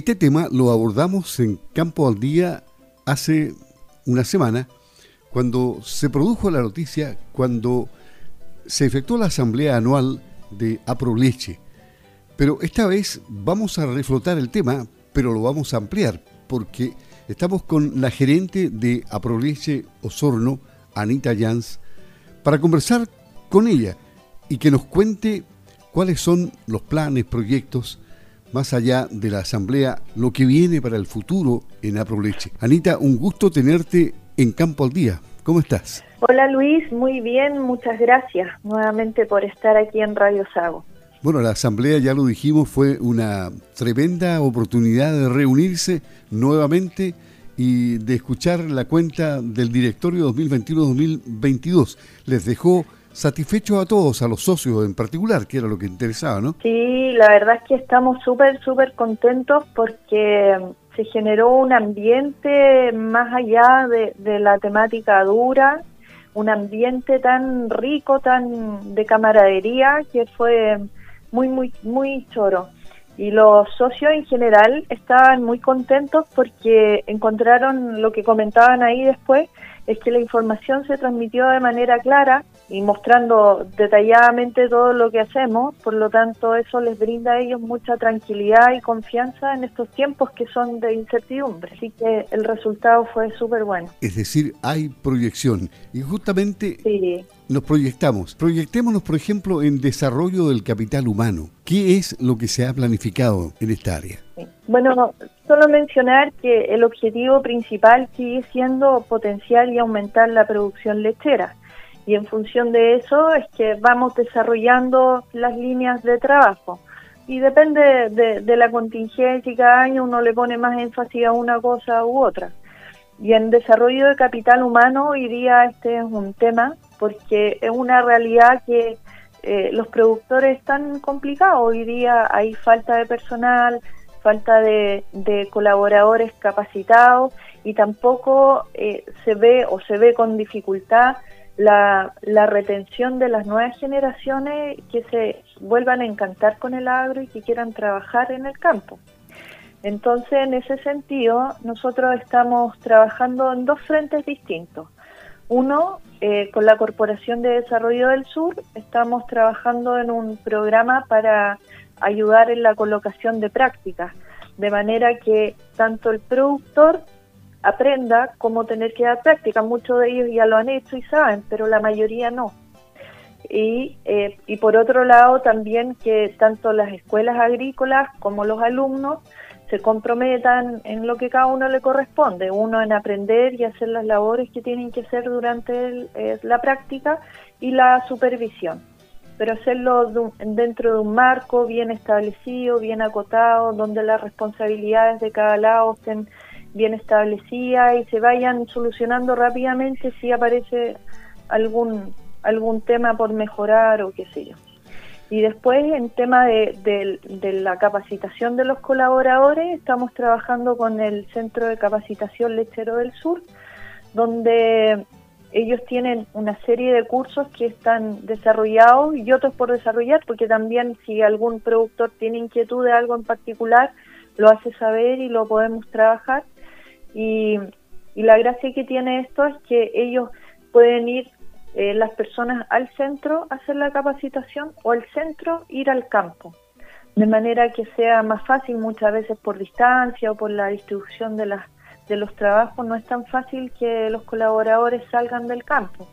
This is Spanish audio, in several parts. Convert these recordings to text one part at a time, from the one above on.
Este tema lo abordamos en Campo al Día hace una semana, cuando se produjo la noticia, cuando se efectuó la asamblea anual de Aproleche. Pero esta vez vamos a reflotar el tema, pero lo vamos a ampliar, porque estamos con la gerente de Aproleche Osorno, Anita Jans, para conversar con ella y que nos cuente cuáles son los planes, proyectos, más allá de la asamblea, lo que viene para el futuro en Aproleche. Anita, un gusto tenerte en Campo al Día. ¿Cómo estás? Hola Luis, muy bien, muchas gracias nuevamente por estar aquí en Radio Sago. Bueno, la asamblea, ya lo dijimos, fue una tremenda oportunidad de reunirse nuevamente y de escuchar la cuenta del directorio 2021-2022. Les dejó satisfechos a todos, a los socios en particular, que era lo que interesaba, ¿no? Sí, la verdad es que estamos súper, súper contentos porque se generó un ambiente más allá de, de, la temática dura, un ambiente tan rico, tan de camaradería, que fue muy, muy, muy choro. Y los socios en general estaban muy contentos porque encontraron lo que comentaban ahí después, es que la información se transmitió de manera clara y mostrando detalladamente todo lo que hacemos, por lo tanto eso les brinda a ellos mucha tranquilidad y confianza en estos tiempos que son de incertidumbre. Así que el resultado fue súper bueno. Es decir, hay proyección y justamente nos proyectamos. Proyectémonos, por ejemplo, en desarrollo del capital humano. ¿Qué es lo que se ha planificado en esta área? Bueno, solo mencionar que el objetivo principal sigue siendo potenciar y aumentar la producción lechera y en función de eso es que vamos desarrollando las líneas de trabajo. Y depende de, la contingencia y cada año uno le pone más énfasis a una cosa u otra. Y en desarrollo de capital humano hoy día este es un tema porque es una realidad que eh, los productores están complicados. Hoy día hay falta de personal, falta de, colaboradores capacitados y tampoco eh, se ve o se ve con dificultad la, retención de las nuevas generaciones que se vuelvan a encantar con el agro y que quieran trabajar en el campo. Entonces, en ese sentido, nosotros estamos trabajando en dos frentes distintos. Uno, eh, con la Corporación de Desarrollo del Sur, estamos trabajando en un programa para ayudar en la colocación de prácticas, de manera que tanto el productor aprenda cómo tener que dar práctica. Muchos de ellos ya lo han hecho y saben, pero la mayoría no. Y, eh, y por otro lado también que tanto las escuelas agrícolas como los alumnos se comprometan en lo que cada uno le corresponde, uno en aprender y hacer las labores que tienen que hacer durante eh, la práctica y la supervisión, pero hacerlo dentro de un marco bien establecido, bien acotado, donde las responsabilidades de cada lado estén bien establecida y se vayan solucionando rápidamente si aparece algún algún tema por mejorar o qué sé yo. Y después en tema de, de, la capacitación de los colaboradores, estamos trabajando con el Centro de Capacitación Lechero del Sur, donde ellos tienen una serie de cursos que están desarrollados y otros por desarrollar, porque también si algún productor tiene inquietud de algo en particular, lo hace saber y lo podemos trabajar. Y, la gracia que tiene esto es que ellos pueden ir eh, las personas al centro a hacer la capacitación o al centro ir al campo, de manera que sea más fácil muchas veces por distancia o por la distribución de, las, de los trabajos, no es tan fácil que los colaboradores salgan del campo.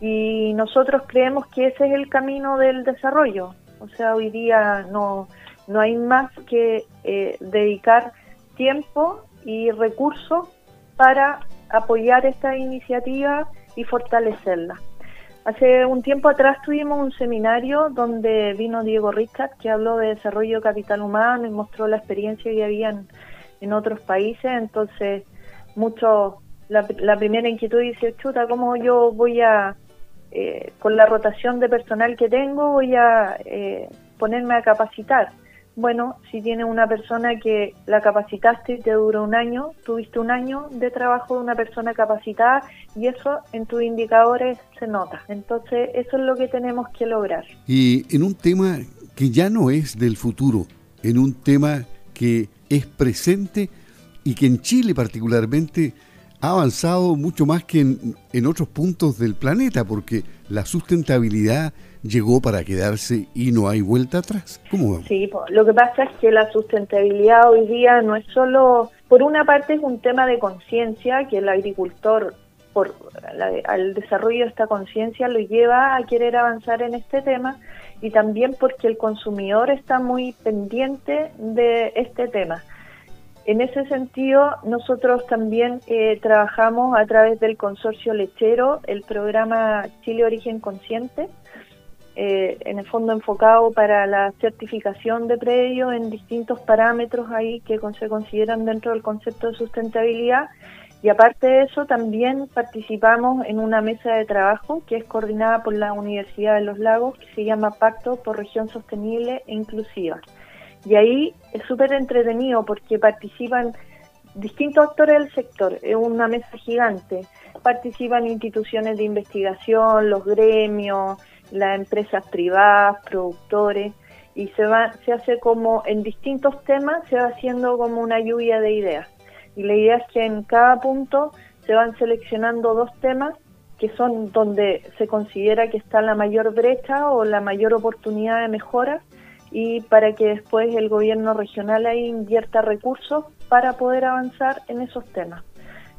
Y nosotros creemos que ese es el camino del desarrollo, o sea, hoy día no, no hay más que eh, dedicar tiempo y recursos para apoyar esta iniciativa y fortalecerla. Hace un tiempo atrás tuvimos un seminario donde vino Diego Richard, que habló de desarrollo capital humano y mostró la experiencia que había en, otros países. Entonces, mucho, la, primera inquietud dice, chuta, ¿cómo yo voy a, eh, con la rotación de personal que tengo, voy a eh, ponerme a capacitar? Bueno, si tienes una persona que la capacitaste y te duró un año, tuviste un año de trabajo de una persona capacitada y eso en tus indicadores se nota. Entonces, eso es lo que tenemos que lograr. Y en un tema que ya no es del futuro, en un tema que es presente y que en Chile particularmente ha avanzado mucho más que en, otros puntos del planeta, porque la sustentabilidad llegó para quedarse y no hay vuelta atrás. ¿Cómo Sí, lo que pasa es que la sustentabilidad hoy día no es solo, por una parte es un tema de conciencia, que el agricultor por al desarrollo de esta conciencia lo lleva a querer avanzar en este tema y también porque el consumidor está muy pendiente de este tema. En ese sentido, nosotros también eh, trabajamos a través del consorcio lechero el programa Chile Origen Consciente, eh, en el fondo enfocado para la certificación de predios en distintos parámetros ahí que se consideran dentro del concepto de sustentabilidad. Y aparte de eso, también participamos en una mesa de trabajo que es coordinada por la Universidad de los Lagos, que se llama Pacto por Región Sostenible e Inclusiva. Y ahí es súper entretenido porque participan distintos actores del sector, es una mesa gigante. Participan instituciones de investigación, los gremios, las empresas privadas, productores, y se, va, se hace como en distintos temas, se va haciendo como una lluvia de ideas. Y la idea es que en cada punto se van seleccionando dos temas que son donde se considera que está la mayor brecha o la mayor oportunidad de mejora y para que después el gobierno regional ahí invierta recursos para poder avanzar en esos temas.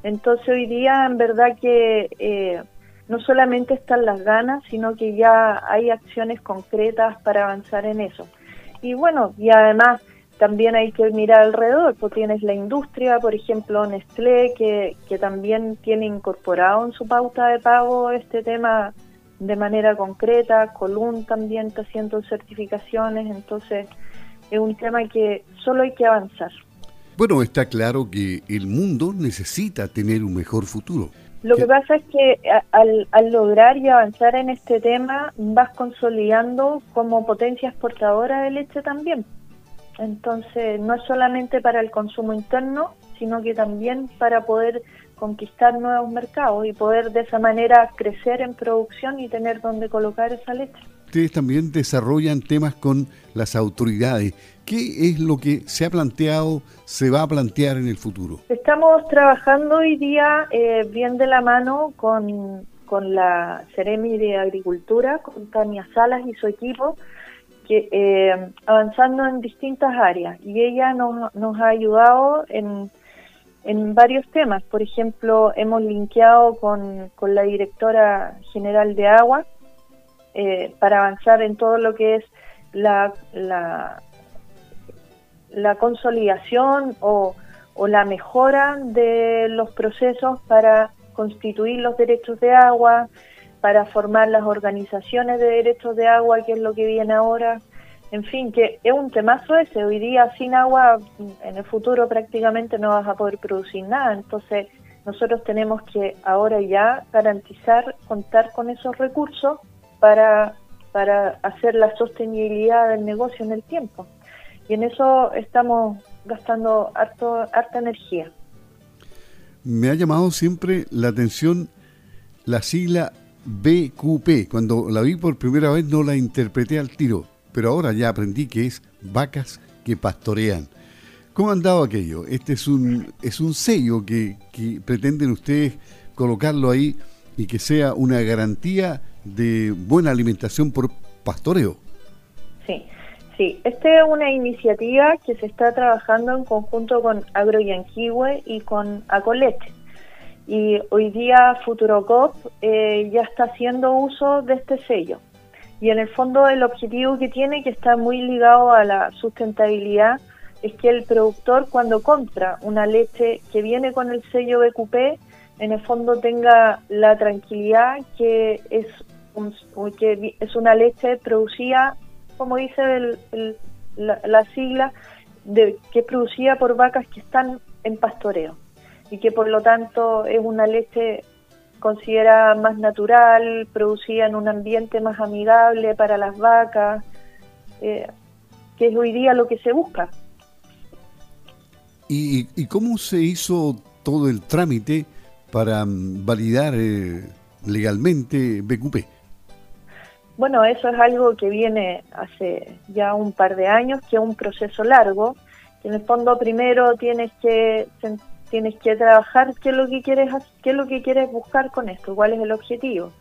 Entonces hoy día en verdad que eh, no solamente están las ganas, sino que ya hay acciones concretas para avanzar en eso. Y bueno, y además también hay que mirar alrededor, pues tienes la industria, por ejemplo Nestlé, que, que también tiene incorporado en su pauta de pago este tema de manera concreta, Colun también está haciendo certificaciones, entonces es un tema que solo hay que avanzar. Bueno, está claro que el mundo necesita tener un mejor futuro. Lo que pasa es que al, al, lograr y avanzar en este tema vas consolidando como potencia exportadora de leche también. Entonces, no es solamente para el consumo interno, sino que también para poder conquistar nuevos mercados y poder de esa manera crecer en producción y tener donde colocar esa leche. Ustedes también desarrollan temas con las autoridades. ¿Qué es lo que se ha planteado, se va a plantear en el futuro? Estamos trabajando hoy día eh, bien de la mano con, con la Ceremi de Agricultura, con Tania Salas y su equipo, que, eh, avanzando en distintas áreas. Y ella nos, nos ha ayudado en en varios temas. Por ejemplo, hemos linkeado con, la directora general de agua eh, para avanzar en todo lo que es la, la, consolidación o, o la mejora de los procesos para constituir los derechos de agua, para formar las organizaciones de derechos de agua, que es lo que viene ahora, en fin, que es un temazo ese. Hoy día sin agua, en el futuro prácticamente no vas a poder producir nada. Entonces, nosotros tenemos que ahora ya garantizar, contar con esos recursos para, para hacer la sostenibilidad del negocio en el tiempo. Y en eso estamos gastando harto, harta energía. Me ha llamado siempre la atención la sigla BQP. Cuando la vi por primera vez no la interpreté al tiro pero ahora ya aprendí que es vacas que pastorean. ¿Cómo han dado aquello? Este es un, es un sello que, pretenden ustedes colocarlo ahí y que sea una garantía de buena alimentación por pastoreo. Sí, sí. Esta es una iniciativa que se está trabajando en conjunto con Agroyanquihue y con Acolete. Y hoy día Futurocop eh, ya está haciendo uso de este sello y en el fondo el objetivo que tiene, que está muy ligado a la sustentabilidad, es que el productor cuando compra una leche que viene con el sello BQP, en el fondo tenga la tranquilidad que es, que es una leche producida, como dice la, sigla, de, que es producida por vacas que están en pastoreo. Y que por lo tanto es una leche considera más natural, producida en un ambiente más amigable para las vacas, eh, que es hoy día lo que se busca. ¿Y, cómo se hizo todo el trámite para mm, validar eh, legalmente BQP? Bueno, eso es algo que viene hace ya un par de años, que es un proceso largo, En el fondo primero tienes que tienes que trabajar qué es lo que quieres qué es lo que quieres buscar con esto, cuál es el objetivo.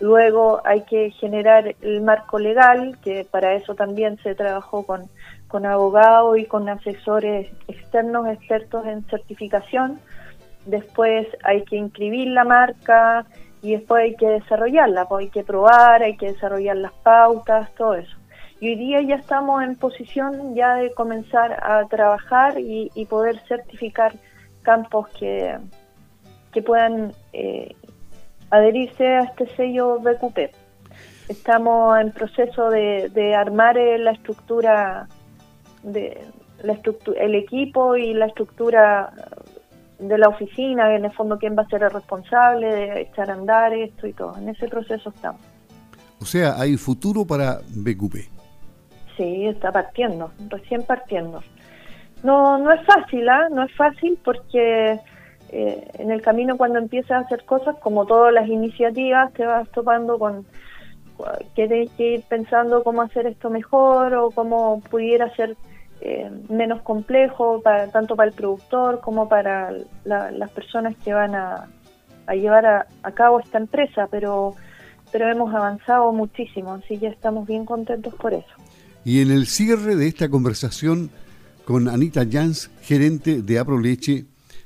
Luego hay que generar el marco legal, que para eso también se trabajó con, con abogados y con asesores externos expertos en certificación. Después hay que inscribir la marca y después hay que desarrollarla, pues hay que probar, hay que desarrollar las pautas, todo eso. Y hoy día ya estamos en posición ya de comenzar a trabajar y, poder certificar campos que, que puedan eh, adherirse a este sello BQP. Estamos en proceso de, armar eh, la estructura, de la estructura, el equipo y la estructura de la oficina, en el fondo quién va a ser el responsable de echar a andar esto y todo. En ese proceso estamos. O sea, hay futuro para BQP. Sí, está partiendo, recién partiendo. No, no es fácil, ¿ah? No es fácil porque eh, en el camino cuando empiezas a hacer cosas, como todas las iniciativas, te vas topando con que tienes que ir pensando cómo hacer esto mejor o cómo pudiera ser eh, menos complejo para, tanto para el productor como para las personas que van a, llevar a, a, cabo esta empresa, pero, pero hemos avanzado muchísimo, así que estamos bien contentos por eso. Y en el cierre de esta conversación con Anita Jans, gerente de Aproleche,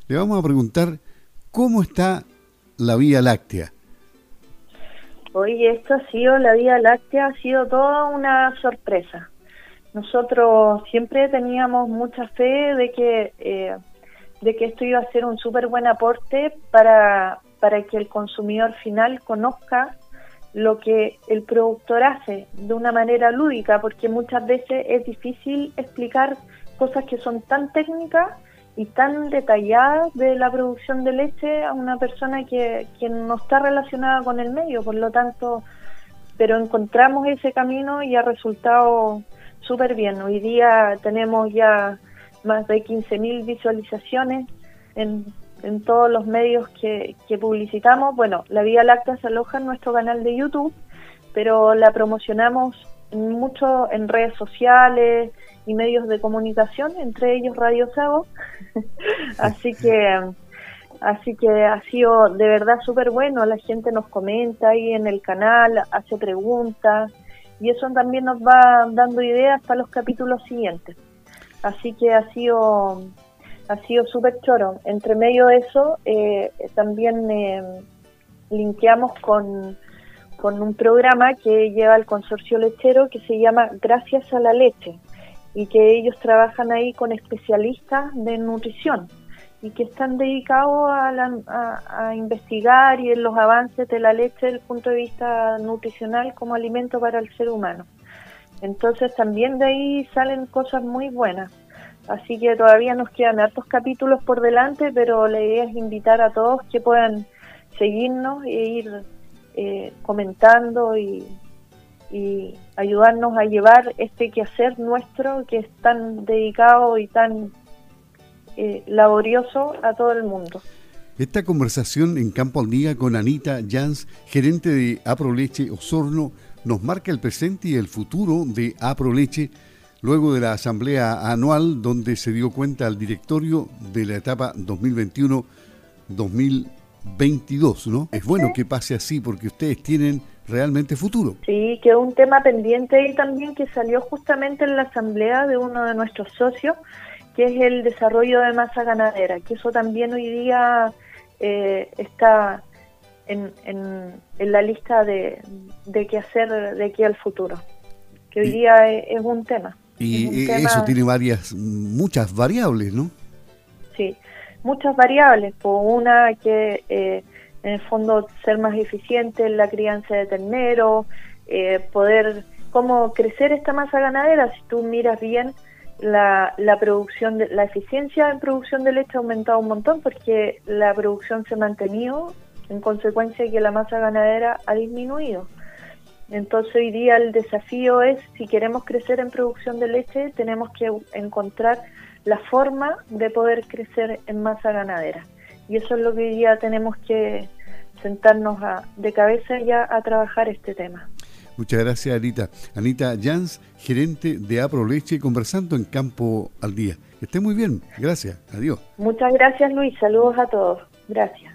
le vamos a preguntar cómo está la Vía Láctea. Oye, esto ha sido, la Vía Láctea ha sido toda una sorpresa. Nosotros siempre teníamos mucha fe de que, eh, de que esto iba a ser un súper buen aporte para, para que el consumidor final conozca lo que el productor hace de una manera lúdica, porque muchas veces es difícil explicar cosas que son tan técnicas y tan detalladas de la producción de leche a una persona que, que no está relacionada con el medio, por lo tanto, pero encontramos ese camino y ha resultado súper bien. Hoy día tenemos ya más de 15.000 visualizaciones en en todos los medios que, publicitamos. Bueno, la Vía Láctea se aloja en nuestro canal de YouTube, pero la promocionamos mucho en redes sociales y medios de comunicación, entre ellos Radio Sago. así que así que ha sido de verdad súper bueno, la gente nos comenta ahí en el canal, hace preguntas y eso también nos va dando ideas para los capítulos siguientes. Así que ha sido ha sido súper choro. Entre medio de eso, eh, también eh, linkeamos con, con un programa que lleva el consorcio lechero que se llama Gracias a la Leche y que ellos trabajan ahí con especialistas de nutrición y que están dedicados a, a, investigar y en los avances de la leche desde el punto de vista nutricional como alimento para el ser humano. Entonces también de ahí salen cosas muy buenas. Así que todavía nos quedan hartos capítulos por delante, pero la idea es invitar a todos que puedan seguirnos e ir eh, comentando y, ayudarnos a llevar este quehacer nuestro que es tan dedicado y tan eh, laborioso a todo el mundo. Esta conversación en Campo al Día con Anita Jans, gerente de Aproleche Osorno, nos marca el presente y el futuro de Aproleche luego de la asamblea anual donde se dio cuenta al directorio de la etapa 2021-2022, ¿no? Es bueno que pase así porque ustedes tienen realmente futuro. Sí, que un tema pendiente ahí también que salió justamente en la asamblea de uno de nuestros socios, que es el desarrollo de masa ganadera, que eso también hoy día eh, está en, en, la lista de, de qué hacer de aquí al futuro, que hoy día es un tema. Y eso tiene varias, muchas variables, ¿no? Sí, muchas variables. Por una que eh, en el fondo ser más eficiente en la crianza de ternero, eh, poder cómo crecer esta masa ganadera. Si tú miras bien, la, la producción, de, la eficiencia en producción de leche ha aumentado un montón porque la producción se ha mantenido en consecuencia de que la masa ganadera ha disminuido. Entonces hoy día el desafío es, si queremos crecer en producción de leche, tenemos que encontrar la forma de poder crecer en masa ganadera. Y eso es lo que hoy día tenemos que sentarnos a, de cabeza ya a trabajar este tema. Muchas gracias, Anita. Anita Jans, gerente de Apro Leche, conversando en Campo al Día. Que esté muy bien. Gracias. Adiós. Muchas gracias, Luis. Saludos a todos. Gracias.